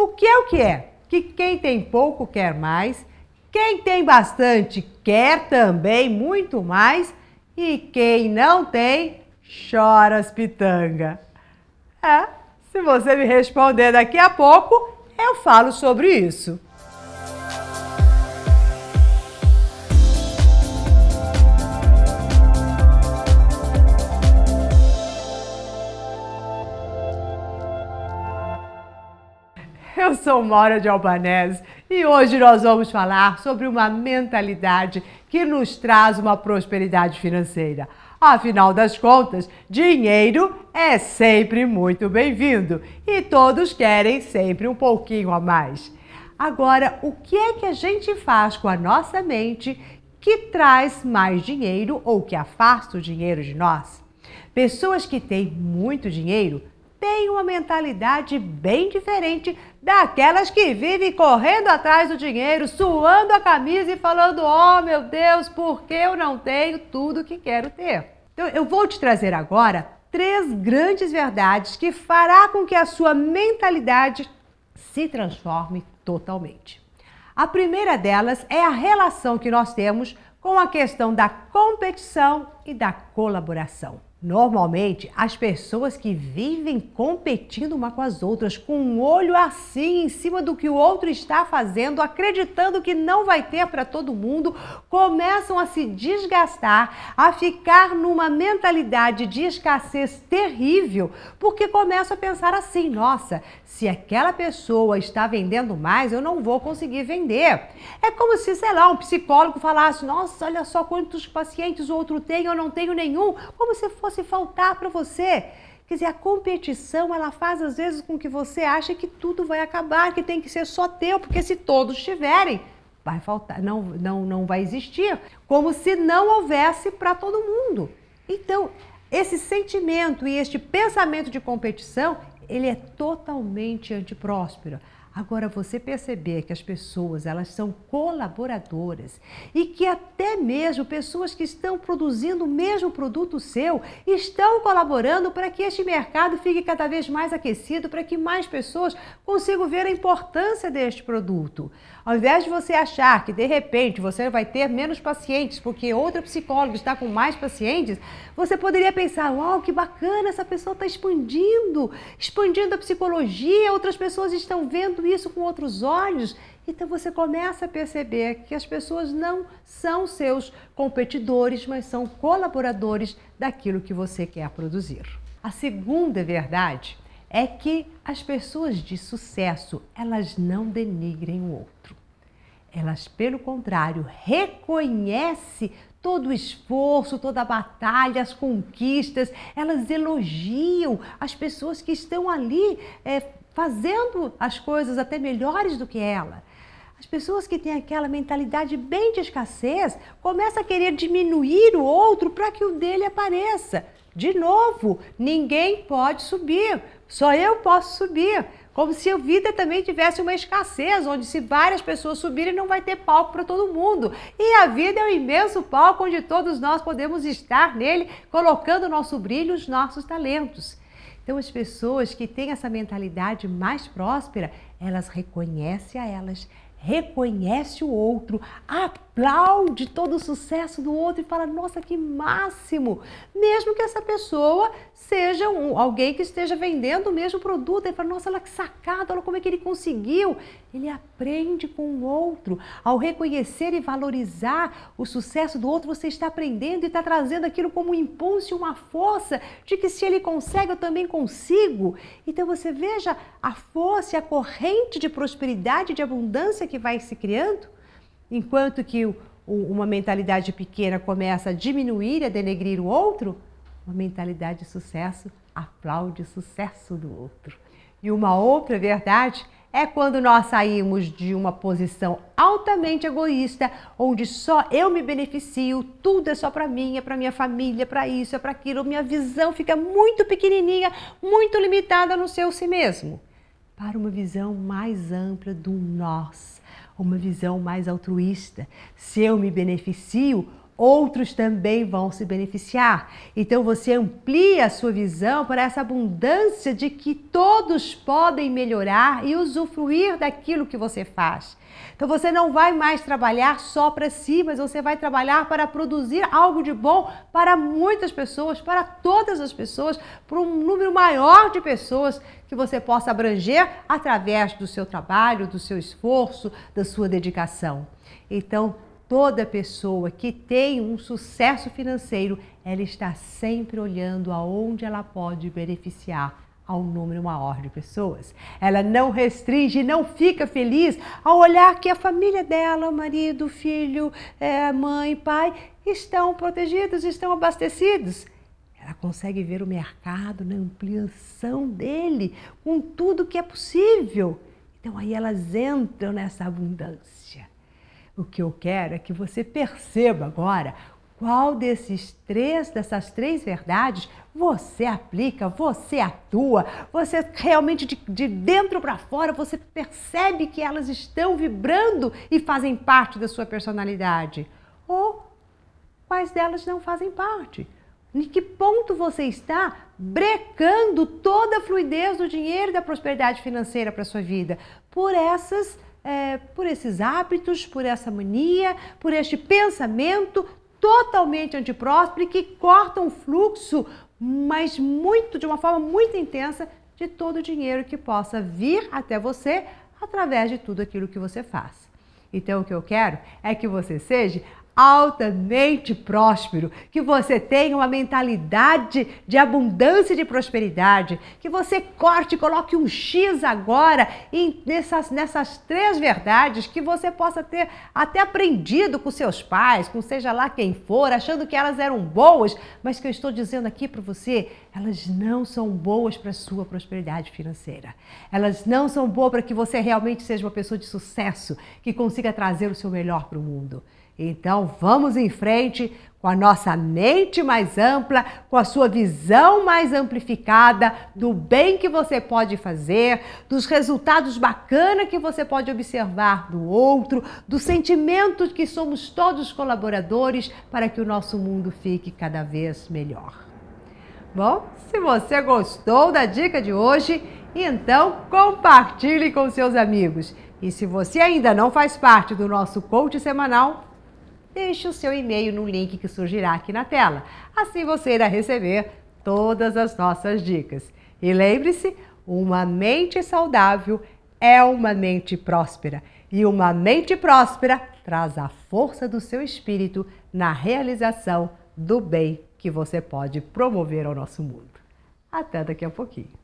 O que é o que é? Que quem tem pouco quer mais, quem tem bastante quer também muito mais e quem não tem chora as pitanga. É, se você me responder daqui a pouco, eu falo sobre isso. Eu sou Maura de Albanese e hoje nós vamos falar sobre uma mentalidade que nos traz uma prosperidade financeira. Afinal das contas, dinheiro é sempre muito bem-vindo e todos querem sempre um pouquinho a mais. Agora, o que é que a gente faz com a nossa mente que traz mais dinheiro ou que afasta o dinheiro de nós? Pessoas que têm muito dinheiro têm uma mentalidade bem diferente daquelas que vivem correndo atrás do dinheiro, suando a camisa e falando: "Oh, meu Deus, por que eu não tenho tudo que quero ter?". Então, eu vou te trazer agora três grandes verdades que fará com que a sua mentalidade se transforme totalmente. A primeira delas é a relação que nós temos com a questão da competição e da colaboração. Normalmente, as pessoas que vivem competindo uma com as outras, com um olho assim em cima do que o outro está fazendo, acreditando que não vai ter para todo mundo, começam a se desgastar, a ficar numa mentalidade de escassez terrível, porque começam a pensar assim: nossa, se aquela pessoa está vendendo mais, eu não vou conseguir vender. É como se, sei lá, um psicólogo falasse: nossa, olha só quantos pacientes o outro tem, eu não tenho nenhum, como se fosse fosse faltar para você. Quer dizer, a competição ela faz às vezes com que você ache que tudo vai acabar, que tem que ser só teu, porque se todos tiverem, vai faltar, não, não, não vai existir, como se não houvesse para todo mundo. Então, esse sentimento e este pensamento de competição, ele é totalmente antipróspero. Agora você perceber que as pessoas, elas são colaboradoras e que até mesmo pessoas que estão produzindo o mesmo produto seu estão colaborando para que este mercado fique cada vez mais aquecido, para que mais pessoas consigam ver a importância deste produto. Ao invés de você achar que de repente você vai ter menos pacientes porque outra psicóloga está com mais pacientes, você poderia pensar: uau, que bacana, essa pessoa está expandindo, expandindo a psicologia, outras pessoas estão vendo isso com outros olhos. Então você começa a perceber que as pessoas não são seus competidores, mas são colaboradores daquilo que você quer produzir. A segunda verdade é que as pessoas de sucesso, elas não denigrem o outro. Elas, pelo contrário, reconhecem todo o esforço, toda a batalha, as conquistas, elas elogiam as pessoas que estão ali é, fazendo as coisas até melhores do que ela. As pessoas que têm aquela mentalidade bem de escassez começam a querer diminuir o outro para que o dele apareça. De novo, ninguém pode subir, só eu posso subir. Como se a vida também tivesse uma escassez, onde se várias pessoas subirem não vai ter palco para todo mundo. E a vida é um imenso palco onde todos nós podemos estar nele, colocando o nosso brilho, os nossos talentos. Então as pessoas que têm essa mentalidade mais próspera, elas reconhecem a elas, reconhece o outro, aplaude todo o sucesso do outro e fala: "Nossa, que máximo!". Mesmo que essa pessoa seja um, alguém que esteja vendendo o mesmo produto, ele fala: "Nossa, ela que sacada, olha como é que ele conseguiu". Ele aprende com o outro. Ao reconhecer e valorizar o sucesso do outro, você está aprendendo e está trazendo aquilo como um impulso e uma força de que se ele consegue, eu também consigo. Então você veja a força e a corrente de prosperidade de abundância que vai se criando, enquanto que o, uma mentalidade pequena começa a diminuir a denegrir o outro, uma mentalidade de sucesso aplaude o sucesso do outro. E uma outra verdade é quando nós saímos de uma posição altamente egoísta, onde só eu me beneficio, tudo é só para mim, é para minha família, é para isso, é para aquilo, minha visão fica muito pequenininha, muito limitada no seu si mesmo, para uma visão mais ampla do nós, uma visão mais altruísta. Se eu me beneficio, outros também vão se beneficiar. Então você amplia a sua visão para essa abundância de que todos podem melhorar e usufruir daquilo que você faz. Então você não vai mais trabalhar só para si, mas você vai trabalhar para produzir algo de bom para muitas pessoas, para todas as pessoas, para um número maior de pessoas que você possa abranger através do seu trabalho, do seu esforço, da sua dedicação. Então, toda pessoa que tem um sucesso financeiro, ela está sempre olhando aonde ela pode beneficiar ao número maior de pessoas. Ela não restringe, não fica feliz ao olhar que a família dela, marido, filho, é, mãe, pai, estão protegidos, estão abastecidos. Ela consegue ver o mercado na ampliação dele, com tudo que é possível. Então aí elas entram nessa abundância. O que eu quero é que você perceba agora qual desses três, dessas três verdades você aplica, você atua, você realmente de, de dentro para fora, você percebe que elas estão vibrando e fazem parte da sua personalidade. Ou quais delas não fazem parte? Em que ponto você está brecando toda a fluidez do dinheiro e da prosperidade financeira para sua vida? Por essas é, por esses hábitos, por essa mania, por este pensamento totalmente antipróspero que cortam o fluxo, mas muito, de uma forma muito intensa, de todo o dinheiro que possa vir até você através de tudo aquilo que você faz. Então, o que eu quero é que você seja altamente próspero, que você tenha uma mentalidade de abundância e de prosperidade, que você corte, coloque um X agora em, nessas, nessas três verdades, que você possa ter até aprendido com seus pais, com seja lá quem for, achando que elas eram boas, mas que eu estou dizendo aqui para você, elas não são boas para a sua prosperidade financeira. Elas não são boas para que você realmente seja uma pessoa de sucesso, que consiga trazer o seu melhor para o mundo. Então vamos em frente com a nossa mente mais ampla, com a sua visão mais amplificada do bem que você pode fazer, dos resultados bacanas que você pode observar do outro, do sentimento que somos todos colaboradores para que o nosso mundo fique cada vez melhor. Bom, se você gostou da dica de hoje, então compartilhe com seus amigos. E se você ainda não faz parte do nosso coach semanal, deixe o seu e-mail no link que surgirá aqui na tela. Assim você irá receber todas as nossas dicas. E lembre-se, uma mente saudável é uma mente próspera. E uma mente próspera traz a força do seu espírito na realização do bem que você pode promover ao nosso mundo. Até daqui a pouquinho.